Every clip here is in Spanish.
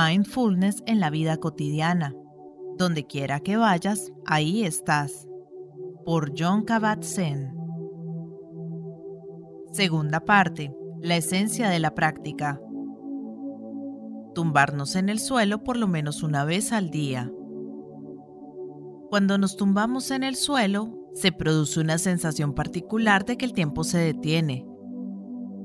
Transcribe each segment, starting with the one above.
Mindfulness en la vida cotidiana. Donde quiera que vayas, ahí estás. Por John Kabat-Zinn. Segunda parte. La esencia de la práctica. Tumbarnos en el suelo por lo menos una vez al día. Cuando nos tumbamos en el suelo, se produce una sensación particular de que el tiempo se detiene,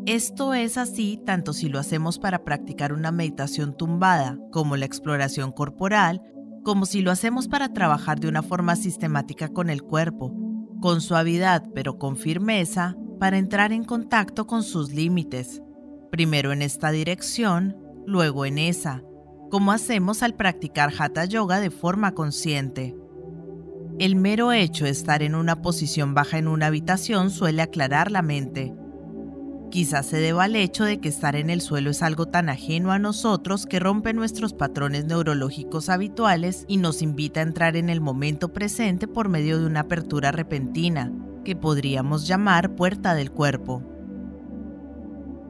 esto es así tanto si lo hacemos para practicar una meditación tumbada, como la exploración corporal, como si lo hacemos para trabajar de una forma sistemática con el cuerpo, con suavidad pero con firmeza, para entrar en contacto con sus límites, primero en esta dirección, luego en esa, como hacemos al practicar hatha yoga de forma consciente. El mero hecho de estar en una posición baja en una habitación suele aclarar la mente, Quizás se deba al hecho de que estar en el suelo es algo tan ajeno a nosotros que rompe nuestros patrones neurológicos habituales y nos invita a entrar en el momento presente por medio de una apertura repentina, que podríamos llamar puerta del cuerpo.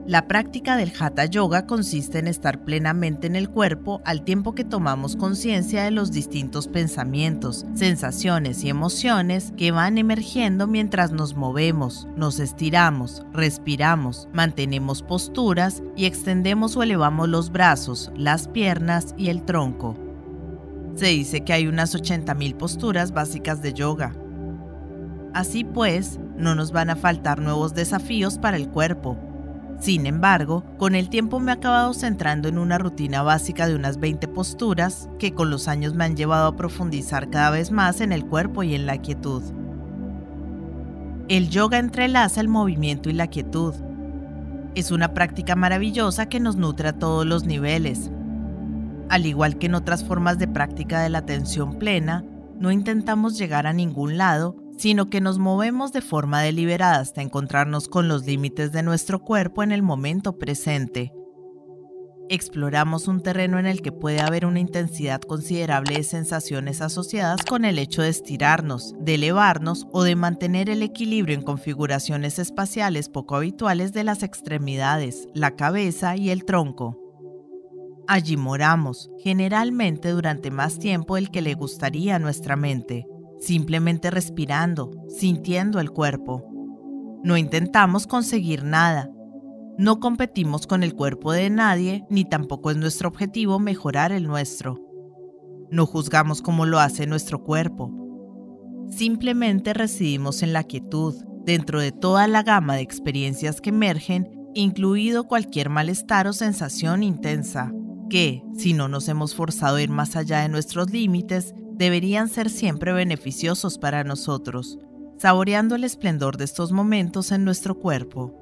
La práctica del Hatha Yoga consiste en estar plenamente en el cuerpo al tiempo que tomamos conciencia de los distintos pensamientos, sensaciones y emociones que van emergiendo mientras nos movemos, nos estiramos, respiramos, mantenemos posturas y extendemos o elevamos los brazos, las piernas y el tronco. Se dice que hay unas 80.000 posturas básicas de yoga. Así pues, no nos van a faltar nuevos desafíos para el cuerpo, sin embargo, con el tiempo me he acabado centrando en una rutina básica de unas 20 posturas que con los años me han llevado a profundizar cada vez más en el cuerpo y en la quietud. El yoga entrelaza el movimiento y la quietud. Es una práctica maravillosa que nos nutre a todos los niveles. Al igual que en otras formas de práctica de la atención plena, no intentamos llegar a ningún lado, sino que nos movemos de forma deliberada hasta encontrarnos con los límites de nuestro cuerpo en el momento presente. Exploramos un terreno en el que puede haber una intensidad considerable de sensaciones asociadas con el hecho de estirarnos, de elevarnos o de mantener el equilibrio en configuraciones espaciales poco habituales de las extremidades, la cabeza y el tronco. Allí moramos, generalmente durante más tiempo del que le gustaría a nuestra mente simplemente respirando, sintiendo el cuerpo. No intentamos conseguir nada. No competimos con el cuerpo de nadie, ni tampoco es nuestro objetivo mejorar el nuestro. No juzgamos como lo hace nuestro cuerpo. Simplemente residimos en la quietud, dentro de toda la gama de experiencias que emergen, incluido cualquier malestar o sensación intensa, que, si no nos hemos forzado a ir más allá de nuestros límites, deberían ser siempre beneficiosos para nosotros, saboreando el esplendor de estos momentos en nuestro cuerpo.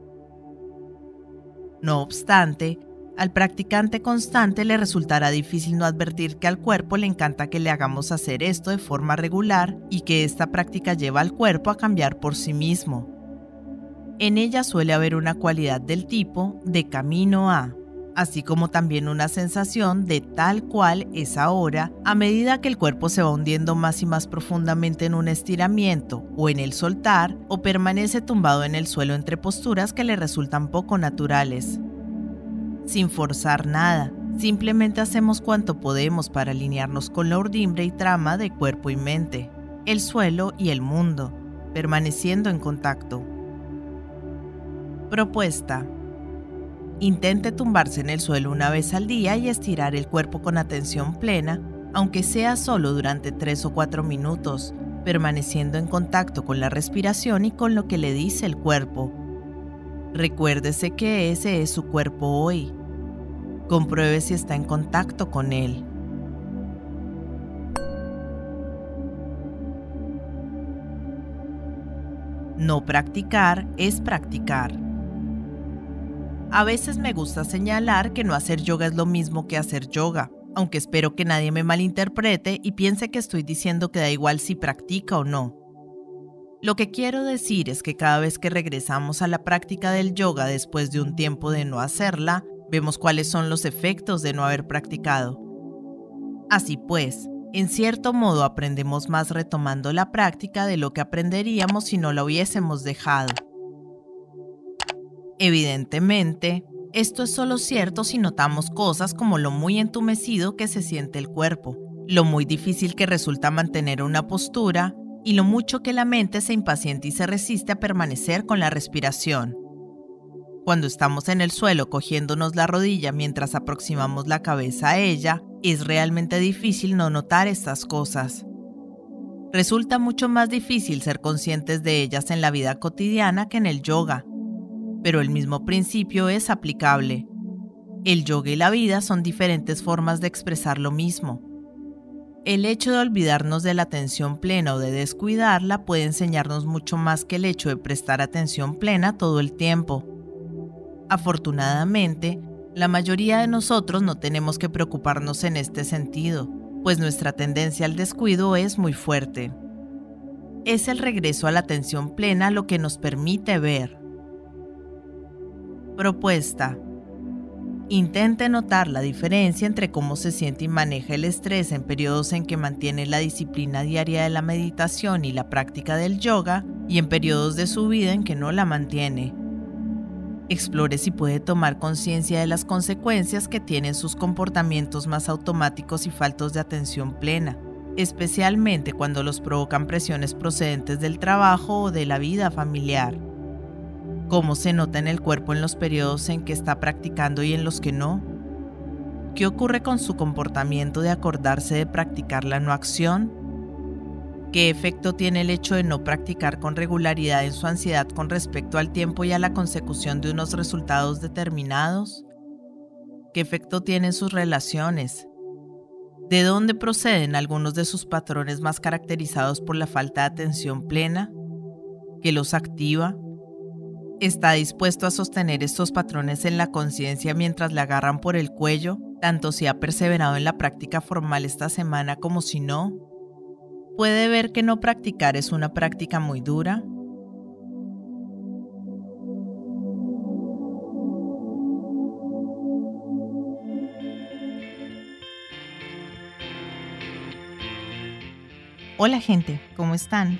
No obstante, al practicante constante le resultará difícil no advertir que al cuerpo le encanta que le hagamos hacer esto de forma regular y que esta práctica lleva al cuerpo a cambiar por sí mismo. En ella suele haber una cualidad del tipo de camino a, así como también una sensación de tal cual es ahora a medida que el cuerpo se va hundiendo más y más profundamente en un estiramiento o en el soltar o permanece tumbado en el suelo entre posturas que le resultan poco naturales. Sin forzar nada, simplemente hacemos cuanto podemos para alinearnos con la urdimbre y trama de cuerpo y mente, el suelo y el mundo, permaneciendo en contacto. Propuesta Intente tumbarse en el suelo una vez al día y estirar el cuerpo con atención plena, aunque sea solo durante 3 o 4 minutos, permaneciendo en contacto con la respiración y con lo que le dice el cuerpo. Recuérdese que ese es su cuerpo hoy. Compruebe si está en contacto con él. No practicar es practicar. A veces me gusta señalar que no hacer yoga es lo mismo que hacer yoga, aunque espero que nadie me malinterprete y piense que estoy diciendo que da igual si practica o no. Lo que quiero decir es que cada vez que regresamos a la práctica del yoga después de un tiempo de no hacerla, vemos cuáles son los efectos de no haber practicado. Así pues, en cierto modo aprendemos más retomando la práctica de lo que aprenderíamos si no la hubiésemos dejado. Evidentemente, Esto es solo cierto si notamos cosas como lo muy entumecido que se siente el cuerpo, lo muy difícil que resulta mantener una postura y lo mucho que la mente se impacienta y se resiste a permanecer con la respiración. Cuando estamos en el suelo cogiéndonos la rodilla mientras aproximamos la cabeza a ella, es realmente difícil no notar estas cosas. Resulta mucho más difícil ser conscientes de ellas en la vida cotidiana que en el yoga, pero el mismo principio es aplicable. El yoga y la vida son diferentes formas de expresar lo mismo. El hecho de olvidarnos de la atención plena o de descuidarla puede enseñarnos mucho más que el hecho de prestar atención plena todo el tiempo. Afortunadamente, la mayoría de nosotros no tenemos que preocuparnos en este sentido, pues nuestra tendencia al descuido es muy fuerte. Es el regreso a la atención plena lo que nos permite ver. Propuesta. Intente notar la diferencia entre cómo se siente y maneja el estrés en periodos en que mantiene la disciplina diaria de la meditación y la práctica del yoga y en periodos de su vida en que no la mantiene. Explore si puede tomar conciencia de las consecuencias que tienen sus comportamientos más automáticos y faltos de atención plena, especialmente cuando los provocan presiones procedentes del trabajo o de la vida familiar. ¿Cómo se nota en el cuerpo en los periodos en que está practicando y en los que no? ¿Qué ocurre con su comportamiento de acordarse de practicar la no acción ¿Qué efecto tiene el hecho de no practicar con regularidad en su ansiedad con respecto al tiempo y a la consecución de unos resultados determinados? ¿Qué efecto tienen sus relaciones? ¿De dónde proceden algunos de sus patrones más caracterizados por la falta de atención plena? ¿Qué los activa? ¿Está dispuesto a sostener estos patrones en la conciencia mientras le agarran por el cuello, tanto si ha perseverado en la práctica formal esta semana como si no? puede ver que no practicar es una práctica muy dura? Hola gente, ¿cómo están?